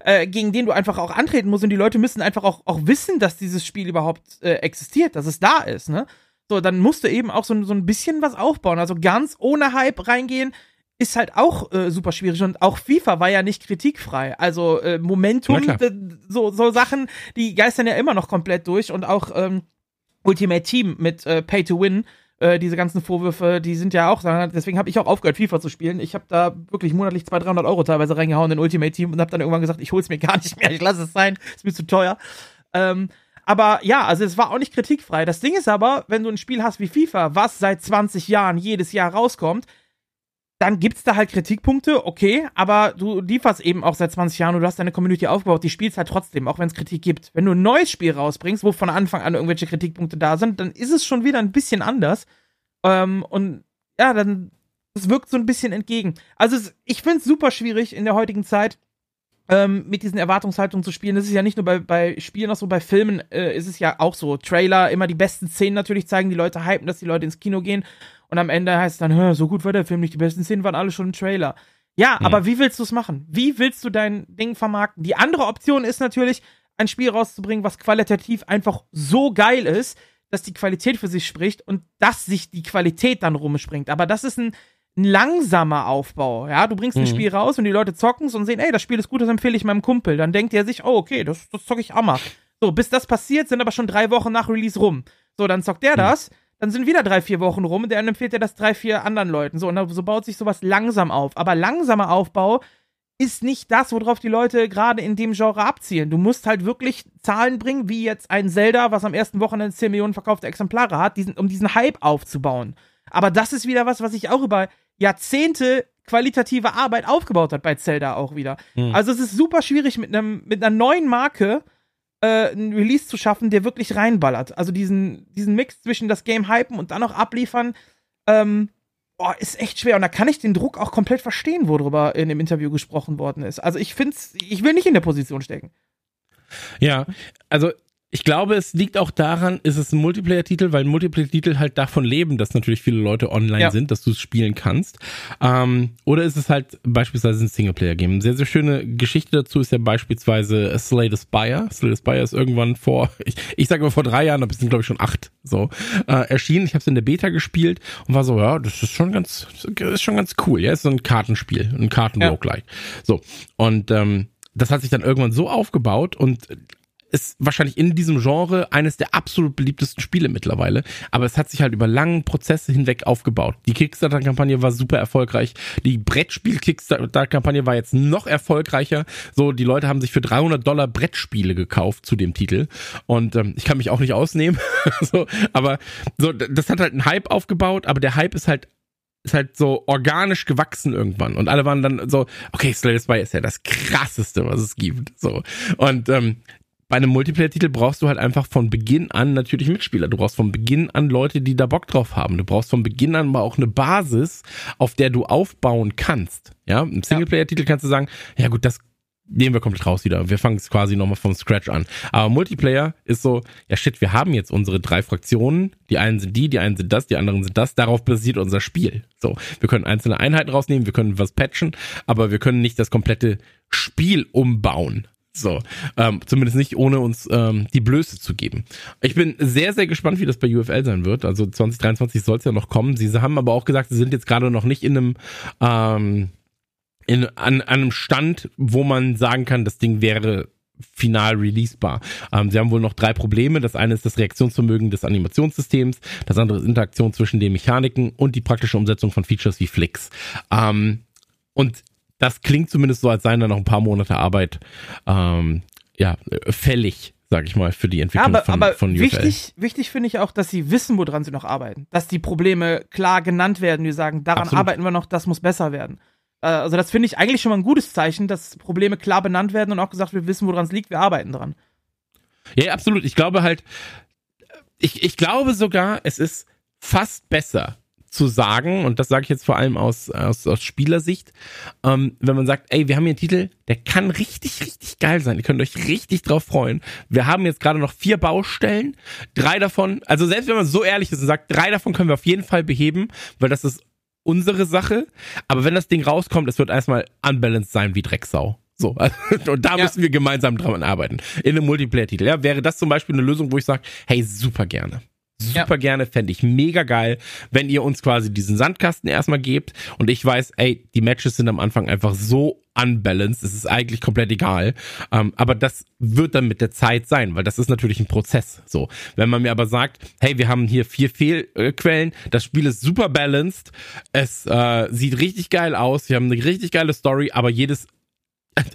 Speaker 3: äh, gegen den du einfach auch antreten musst und die Leute müssen einfach auch, auch wissen, dass dieses Spiel überhaupt äh, existiert, dass es da ist, ne? So, dann musst du eben auch so, so ein bisschen was aufbauen. Also ganz ohne Hype reingehen, ist halt auch äh, super schwierig und auch FIFA war ja nicht kritikfrei. Also äh, Momentum, so, so Sachen, die geistern ja immer noch komplett durch und auch ähm, Ultimate Team mit äh, Pay to Win, äh, diese ganzen Vorwürfe, die sind ja auch, deswegen habe ich auch aufgehört, FIFA zu spielen. Ich habe da wirklich monatlich 200, 300 Euro teilweise reingehauen in Ultimate Team und habe dann irgendwann gesagt, ich hol's mir gar nicht mehr, ich lasse es sein, ist mir zu teuer. Ähm, aber ja, also es war auch nicht kritikfrei. Das Ding ist aber, wenn du ein Spiel hast wie FIFA, was seit 20 Jahren jedes Jahr rauskommt, dann gibt's da halt Kritikpunkte, okay, aber du lieferst eben auch seit 20 Jahren und du hast deine Community aufgebaut, die spielst halt trotzdem, auch wenn es Kritik gibt. Wenn du ein neues Spiel rausbringst, wo von Anfang an irgendwelche Kritikpunkte da sind, dann ist es schon wieder ein bisschen anders. Ähm, und ja, dann, es wirkt so ein bisschen entgegen. Also es, ich finde es super schwierig in der heutigen Zeit, ähm, mit diesen Erwartungshaltungen zu spielen. Das ist ja nicht nur bei, bei Spielen auch so, bei Filmen äh, ist es ja auch so. Trailer, immer die besten Szenen natürlich zeigen, die Leute hypen, dass die Leute ins Kino gehen. Und am Ende heißt es dann, so gut war der Film nicht, die besten Szenen waren alle schon im Trailer. Ja, hm. aber wie willst du es machen? Wie willst du dein Ding vermarkten? Die andere Option ist natürlich, ein Spiel rauszubringen, was qualitativ einfach so geil ist, dass die Qualität für sich spricht und dass sich die Qualität dann rumspringt. Aber das ist ein, ein langsamer Aufbau. Ja, du bringst ein
Speaker 1: Mhm.
Speaker 3: Spiel raus und die Leute zocken und sehen, ey, das Spiel ist gut, das empfehle ich meinem Kumpel. Dann denkt er sich, oh, okay, das, das zocke ich auch mal. So, bis das passiert, sind aber schon drei Wochen nach Release rum. So, dann zockt der das, dann sind wieder drei, vier Wochen rum und dann empfiehlt er das drei, vier anderen Leuten. So, und so baut sich sowas langsam auf. Aber langsamer Aufbau ist nicht das, worauf die Leute gerade in dem Genre abzielen. Du musst halt wirklich Zahlen bringen, wie jetzt ein Zelda, was am ersten Wochenende 10 Millionen verkaufte Exemplare hat, diesen, um diesen Hype aufzubauen. Aber das ist wieder was, was sich auch über Jahrzehnte qualitative Arbeit aufgebaut hat bei Zelda auch wieder.
Speaker 1: Hm.
Speaker 3: Also es ist super schwierig mit einem mit einer neuen Marke äh, einen Release zu schaffen, der wirklich reinballert. Also diesen diesen Mix zwischen das Game hypen und dann noch abliefern, ähm, boah, ist echt schwer. Und da kann ich den Druck auch komplett verstehen, worüber in dem Interview gesprochen worden ist. Also ich find's, ich will nicht in der Position stecken.
Speaker 1: Ja, also ich glaube, es liegt auch daran, ist es ein Multiplayer-Titel, weil Multiplayer-Titel halt davon leben, dass natürlich viele Leute online
Speaker 3: Ja.
Speaker 1: sind, dass du es spielen kannst. Ähm, oder ist es halt beispielsweise ein Singleplayer-Game? Eine sehr, sehr schöne Geschichte dazu ist ja beispielsweise Slay the Spire. Slay the Spire ist irgendwann vor, ich, ich sage mal vor drei Jahren, aber es sind glaube ich schon acht, so, äh, erschienen. Ich habe es in der Beta gespielt und war so, ja, das ist schon ganz, ist schon ganz cool. Ja, ist so ein Kartenspiel, ein Karten-Roguelike. So, und ähm, das hat sich dann irgendwann so aufgebaut und ist wahrscheinlich in diesem Genre eines der absolut beliebtesten Spiele mittlerweile. Aber es hat sich halt über langen Prozesse hinweg aufgebaut. Die Kickstarter-Kampagne war super erfolgreich. Die Brettspiel-Kickstarter-Kampagne war jetzt noch erfolgreicher. So, die Leute haben sich für 300 Dollar Brettspiele gekauft zu dem Titel. Und ähm, ich kann mich auch nicht ausnehmen. so, aber so, das hat halt einen Hype aufgebaut. Aber der Hype ist halt ist halt so organisch gewachsen irgendwann und alle waren dann so, okay, Slay the Spire ist ja das krasseste, was es gibt, so und ähm, bei einem Multiplayer-Titel brauchst du halt einfach von Beginn an natürlich Mitspieler. Du brauchst von Beginn an Leute, die da Bock drauf haben. Du brauchst von Beginn an mal auch eine Basis, auf der du aufbauen kannst. Ja, im Singleplayer-Titel kannst du sagen, ja gut, das nehmen wir komplett raus wieder. Wir fangen es quasi nochmal vom Scratch an. Aber Multiplayer ist so, ja shit, wir haben jetzt unsere drei Fraktionen. Die einen sind die, die einen sind das, die anderen sind das. Darauf basiert unser Spiel. So, wir können einzelne Einheiten rausnehmen, wir können was patchen, aber wir können nicht das komplette Spiel umbauen. So, ähm, zumindest nicht ohne uns ähm, die Blöße zu geben. Ich bin sehr, sehr gespannt, wie das bei UFL sein wird. Also 2023 soll es ja noch kommen. Sie haben aber auch gesagt, sie sind jetzt gerade noch nicht in einem ähm, in, an, an einem Stand, wo man sagen kann, das Ding wäre final releasebar. Ähm, sie haben wohl noch drei Probleme. Das eine ist das Reaktionsvermögen des Animationssystems, das andere ist Interaktion zwischen den Mechaniken und die praktische Umsetzung von Features wie Flicks. Ähm, und das klingt zumindest so, als seien da noch ein paar Monate Arbeit ähm, ja, fällig, sag ich mal, für die
Speaker 3: Ja,
Speaker 1: Entwicklung
Speaker 3: aber,
Speaker 1: von,
Speaker 3: aber
Speaker 1: von UFL.
Speaker 3: wichtig, wichtig finde ich auch, dass sie wissen, woran sie noch arbeiten. Dass die Probleme klar genannt werden. Die sagen, daran
Speaker 1: Absolut.
Speaker 3: arbeiten wir noch, das muss besser werden. Äh, Also das finde ich eigentlich schon mal ein gutes Zeichen, dass Probleme klar benannt werden und auch gesagt, wir wissen, woran es liegt, wir arbeiten dran.
Speaker 1: Ja, ja, absolut. Ich glaube halt, ich, ich glaube sogar, es ist fast besser zu sagen, und das sage ich jetzt vor allem aus, aus, aus Spielersicht, ähm, wenn man sagt, ey, wir haben hier einen Titel, der kann richtig, richtig geil sein. Ihr könnt euch richtig drauf freuen. Wir haben jetzt gerade noch vier Baustellen. Drei davon, also selbst wenn man so ehrlich ist und sagt, drei davon können wir auf jeden Fall beheben, weil das ist unsere Sache. Aber wenn das Ding rauskommt, es wird erstmal unbalanced sein wie Drecksau. So, und da
Speaker 3: Ja.
Speaker 1: müssen wir gemeinsam dran arbeiten. In einem Multiplayer-Titel. Ja, wäre das zum Beispiel eine Lösung, wo ich sage, hey, super gerne. Super gerne, fände ich mega geil, wenn ihr uns quasi diesen Sandkasten erstmal gebt und ich weiß, ey, die Matches sind am Anfang einfach so unbalanced, es ist eigentlich komplett egal. Ähm, aber das wird dann mit der Zeit sein, weil das ist natürlich ein Prozess. So, wenn man mir aber sagt, hey, wir haben hier vier Fehlquellen, das Spiel ist super balanced, es äh, sieht richtig geil aus, wir haben eine richtig geile Story, aber jedes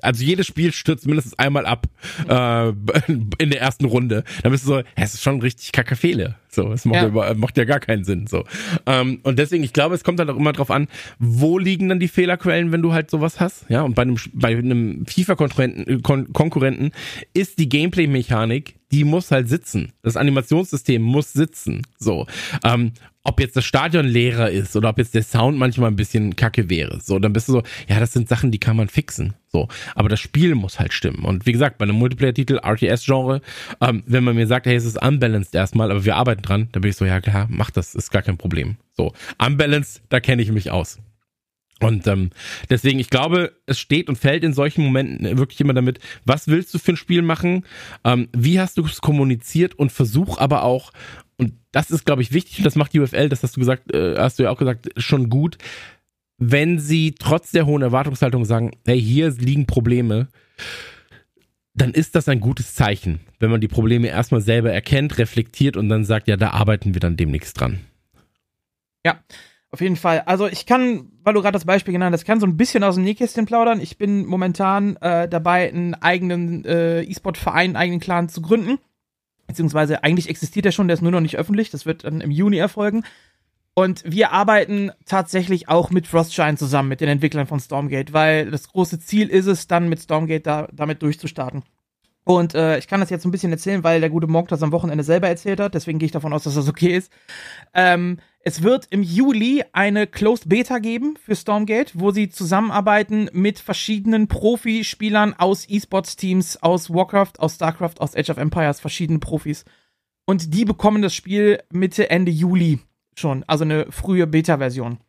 Speaker 1: also jedes Spiel stürzt mindestens einmal ab äh, in der ersten Runde. Dann bist du so, ja, es ist schon richtig kacke Fehler. So, es macht ja.
Speaker 3: Ja.
Speaker 1: macht ja gar keinen Sinn. So. Ähm, und deswegen, ich glaube, es kommt halt auch immer drauf an, wo liegen dann die Fehlerquellen, wenn du halt sowas hast. Ja, und bei einem, bei einem FIFA-Konkurrenten Kon Konkurrenten ist die Gameplay-Mechanik, die muss halt sitzen. Das Animationssystem muss sitzen. So. Ähm, ob jetzt das Stadion leerer ist oder ob jetzt der Sound manchmal ein bisschen kacke wäre. So, dann bist du so, ja, das sind Sachen, die kann man fixen. So, aber das Spiel muss halt stimmen. Und wie gesagt, bei einem Multiplayer-Titel, RTS-Genre, ähm, wenn man mir sagt, hey, es ist unbalanced erstmal, aber wir arbeiten dran, dann bin ich so, ja klar, mach das, ist gar kein Problem. So, unbalanced, da kenne ich mich aus. Und ähm, deswegen, ich glaube, es steht und fällt in solchen Momenten wirklich immer damit, was willst du für ein Spiel machen, ähm, wie hast du es kommuniziert und versuch aber auch, und das ist, glaube ich, wichtig, und das macht UFL, das hast du gesagt, äh, hast du ja auch gesagt, schon gut, wenn sie trotz der hohen Erwartungshaltung sagen, hey, hier liegen Probleme, dann ist das ein gutes Zeichen, wenn man die Probleme erstmal selber erkennt, reflektiert und dann sagt, ja, da arbeiten wir dann demnächst dran.
Speaker 3: Ja, auf jeden Fall. Also ich kann, weil du gerade das Beispiel genannt hast, ich kann so ein bisschen aus dem Nähkästchen plaudern. Ich bin momentan äh, dabei, einen eigenen äh, E-Sport-Verein, einen eigenen Clan zu gründen. Beziehungsweise eigentlich existiert der schon, der ist nur noch nicht öffentlich. Das wird dann im Juni erfolgen. Und wir arbeiten tatsächlich auch mit Frostshine zusammen, mit den Entwicklern von Stormgate, weil das große Ziel ist es, dann mit Stormgate da, damit durchzustarten. Und äh, ich kann das jetzt ein bisschen erzählen, weil der gute Monk das am Wochenende selber erzählt hat, deswegen gehe ich davon aus, dass das okay ist. Ähm, es wird im Juli eine Closed Beta geben für Stormgate, wo sie zusammenarbeiten mit verschiedenen Profispielern aus E-Sports-Teams, aus Warcraft, aus StarCraft, aus Age of Empires, verschiedene Profis. Und die bekommen das Spiel Mitte, Ende Juli schon, also eine frühe Beta-Version.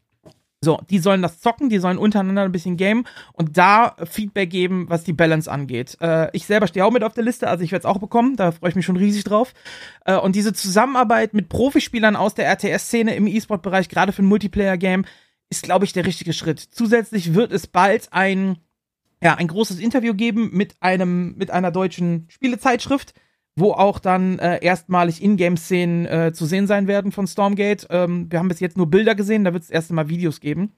Speaker 3: So, die sollen das zocken, die sollen untereinander ein bisschen gamen und da Feedback geben, was die Balance angeht. Äh, ich selber stehe auch mit auf der Liste, also ich werde es auch bekommen, da freue ich mich schon riesig drauf. Äh, und diese Zusammenarbeit mit Profispielern aus der RTS-Szene im E-Sport-Bereich, gerade für ein Multiplayer-Game, ist, glaube ich, der richtige Schritt. Zusätzlich wird es bald ein, ja, ein großes Interview geben mit einem, mit einer deutschen Spielezeitschrift, wo auch dann äh, erstmalig Ingame-Szenen äh, zu sehen sein werden von Stormgate. Ähm, wir haben bis jetzt nur Bilder gesehen, da wird es das erste Mal Videos geben.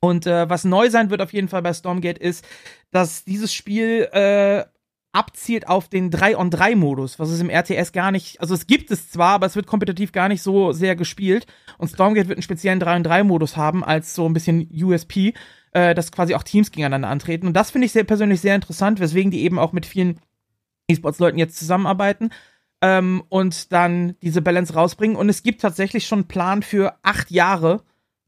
Speaker 3: Und äh, was neu sein wird auf jeden Fall bei Stormgate ist, dass dieses Spiel äh, abzielt auf den 3-on-3-Modus, was es im RTS gar nicht, also es gibt es zwar, aber es wird kompetitiv gar nicht so sehr gespielt. Und Stormgate wird einen speziellen 3-on-3-Modus haben, als so ein bisschen USP, äh, dass quasi auch Teams gegeneinander antreten. Und das finde ich sehr persönlich sehr interessant, weswegen die eben auch mit vielen E-Sports-Leuten jetzt zusammenarbeiten ähm, und dann diese Balance rausbringen. Und es gibt tatsächlich schon einen Plan für acht Jahre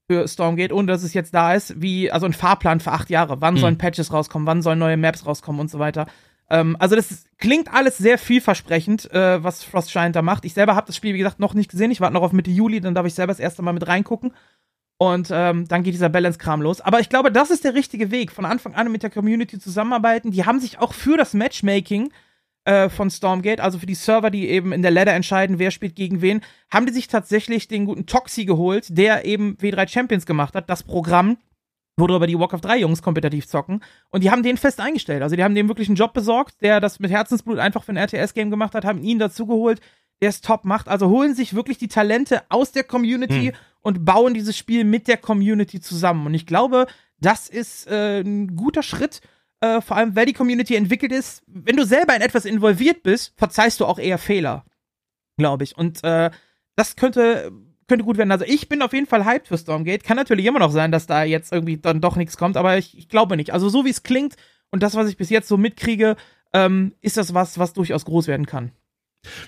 Speaker 3: für Stormgate, ohne dass es jetzt da ist, wie, also ein Fahrplan für acht Jahre. Wann mhm. sollen Patches rauskommen, wann sollen neue Maps rauskommen und so weiter. Ähm, also das klingt alles sehr vielversprechend, äh, was Frostshine da macht. Ich selber habe das Spiel, wie gesagt, noch nicht gesehen. Ich warte noch auf Mitte Juli, dann darf ich selber das erste Mal mit reingucken. Und ähm, dann geht dieser Balance-Kram los. Aber ich glaube, das ist der richtige Weg. Von Anfang an mit der Community zusammenarbeiten. Die haben sich auch für das Matchmaking äh, von Stormgate, also für die Server, die eben in der Ladder entscheiden, wer spielt gegen wen, haben die sich tatsächlich den guten Toxi geholt, der eben W3 Champions gemacht hat, das Programm, worüber die Warcraft 3 Jungs kompetitiv zocken. Und die haben den fest eingestellt. Also die haben dem wirklich einen Job besorgt, der das mit Herzensblut einfach für ein RTS-Game gemacht hat, haben ihn dazugeholt, der es top macht. Also holen sich wirklich die Talente aus der Community hm. und bauen dieses Spiel mit der Community zusammen. Und ich glaube, das ist äh, ein guter Schritt äh, vor allem, weil die Community entwickelt ist, wenn du selber in etwas involviert bist, verzeihst du auch eher Fehler, glaube ich. Und äh, das könnte, könnte gut werden. Also ich bin auf jeden Fall hyped für Stormgate. Kann natürlich immer noch sein, dass da jetzt irgendwie dann doch nichts kommt, aber ich, ich glaube nicht. Also so wie es klingt und das, was ich bis jetzt so mitkriege, ähm, ist das was, was durchaus groß werden kann.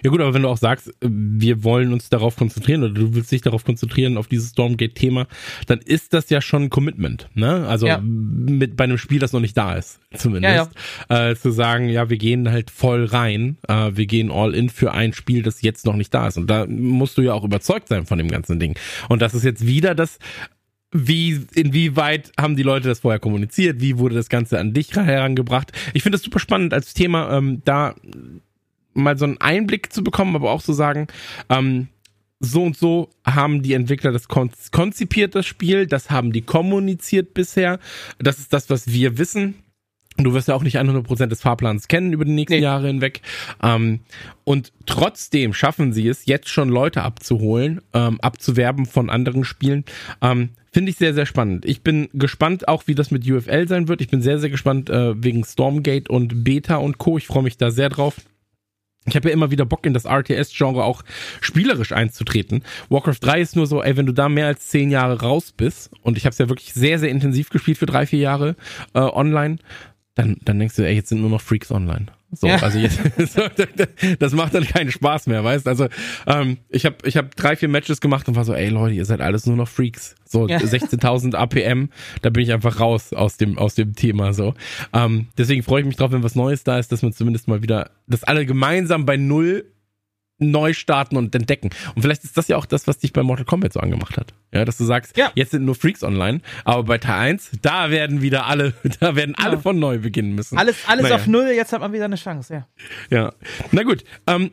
Speaker 1: Ja gut, aber wenn du auch sagst, wir wollen uns darauf konzentrieren oder du willst dich darauf konzentrieren, auf dieses Stormgate-Thema, dann ist das ja schon ein Commitment, ne? Also ja. mit bei einem Spiel, das noch nicht da ist, zumindest. Ja, ja. Äh, zu sagen, ja, wir gehen halt voll rein, äh, wir gehen all in für ein Spiel, das jetzt noch nicht da ist. Und da musst du ja auch überzeugt sein von dem ganzen Ding. Und das ist jetzt wieder das wie, inwieweit haben die Leute das vorher kommuniziert? Wie wurde das Ganze an dich herangebracht? Ich finde das super spannend als Thema, ähm, da mal so einen Einblick zu bekommen, aber auch zu sagen, ähm, so und so haben die Entwickler das konzipiert, das Spiel, das haben die kommuniziert bisher, das ist das, was wir wissen. Du wirst ja auch nicht 100% des Fahrplans kennen über die nächsten nee. Jahre hinweg. Ähm, und trotzdem schaffen sie es, jetzt schon Leute abzuholen, ähm, abzuwerben von anderen Spielen. Ähm, Finde ich sehr, sehr spannend. Ich bin gespannt auch, wie das mit UFL sein wird. Ich bin sehr, sehr gespannt äh, wegen Stormgate und Beta und Co. Ich freue mich da sehr drauf. Ich habe ja immer wieder Bock in das RTS-Genre auch spielerisch einzutreten. Warcraft 3 ist nur so, ey, wenn du da mehr als zehn Jahre raus bist, und ich habe es ja wirklich sehr, sehr intensiv gespielt für drei, vier Jahre äh, online, dann, dann denkst du, ey, jetzt sind nur noch Freaks online. So, ja. also jetzt, das macht dann keinen Spaß mehr, weißt? Also ähm, ich habe ich hab drei, vier Matches gemacht und war so, ey Leute, ihr seid alles nur noch Freaks. So ja. 16.000 APM, da bin ich einfach raus aus dem aus dem Thema so. Ähm, deswegen freue ich mich drauf, wenn was Neues da ist, dass man zumindest mal wieder, dass alle gemeinsam bei null neu starten und entdecken. Und vielleicht ist das ja auch das, was dich bei Mortal Kombat so angemacht hat. Ja, dass du sagst, ja. jetzt sind nur Freaks online, aber bei Teil 1, da werden wieder alle, da werden alle von neu beginnen müssen.
Speaker 3: Alles, alles naja. auf Null, jetzt hat man wieder eine Chance, ja.
Speaker 1: Ja. Na gut, ähm,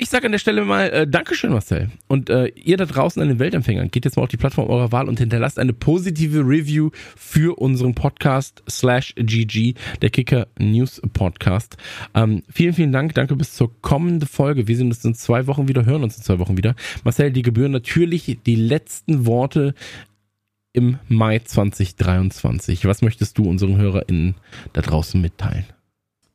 Speaker 1: Ich sage an der Stelle mal äh, Dankeschön, Marcel. Und äh, ihr da draußen an den Weltempfängern, geht jetzt mal auf die Plattform eurer Wahl und hinterlasst eine positive Review für unseren Podcast slash GG, der Kicker News Podcast. Ähm, vielen, vielen Dank. Danke bis zur kommenden Folge. Wir sehen uns in zwei Wochen wieder, hören uns in zwei Wochen wieder. Marcel, die gebühren natürlich die letzten Worte im Mai 2023. Was möchtest du unseren HörerInnen da draußen mitteilen?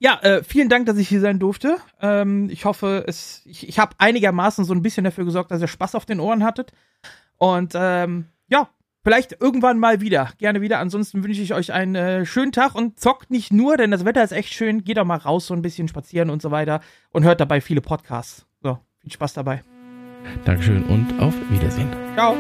Speaker 3: Ja, äh, vielen Dank, dass ich hier sein durfte. Ähm, ich hoffe, es, ich, ich habe einigermaßen so ein bisschen dafür gesorgt, dass ihr Spaß auf den Ohren hattet. Und ähm, ja, vielleicht irgendwann mal wieder. Gerne wieder. Ansonsten wünsche ich euch einen äh, schönen Tag und zockt nicht nur, denn das Wetter ist echt schön. Geht doch mal raus, so ein bisschen spazieren und so weiter und hört dabei viele Podcasts. So, viel Spaß dabei.
Speaker 1: Dankeschön und auf Wiedersehen.
Speaker 3: Ciao.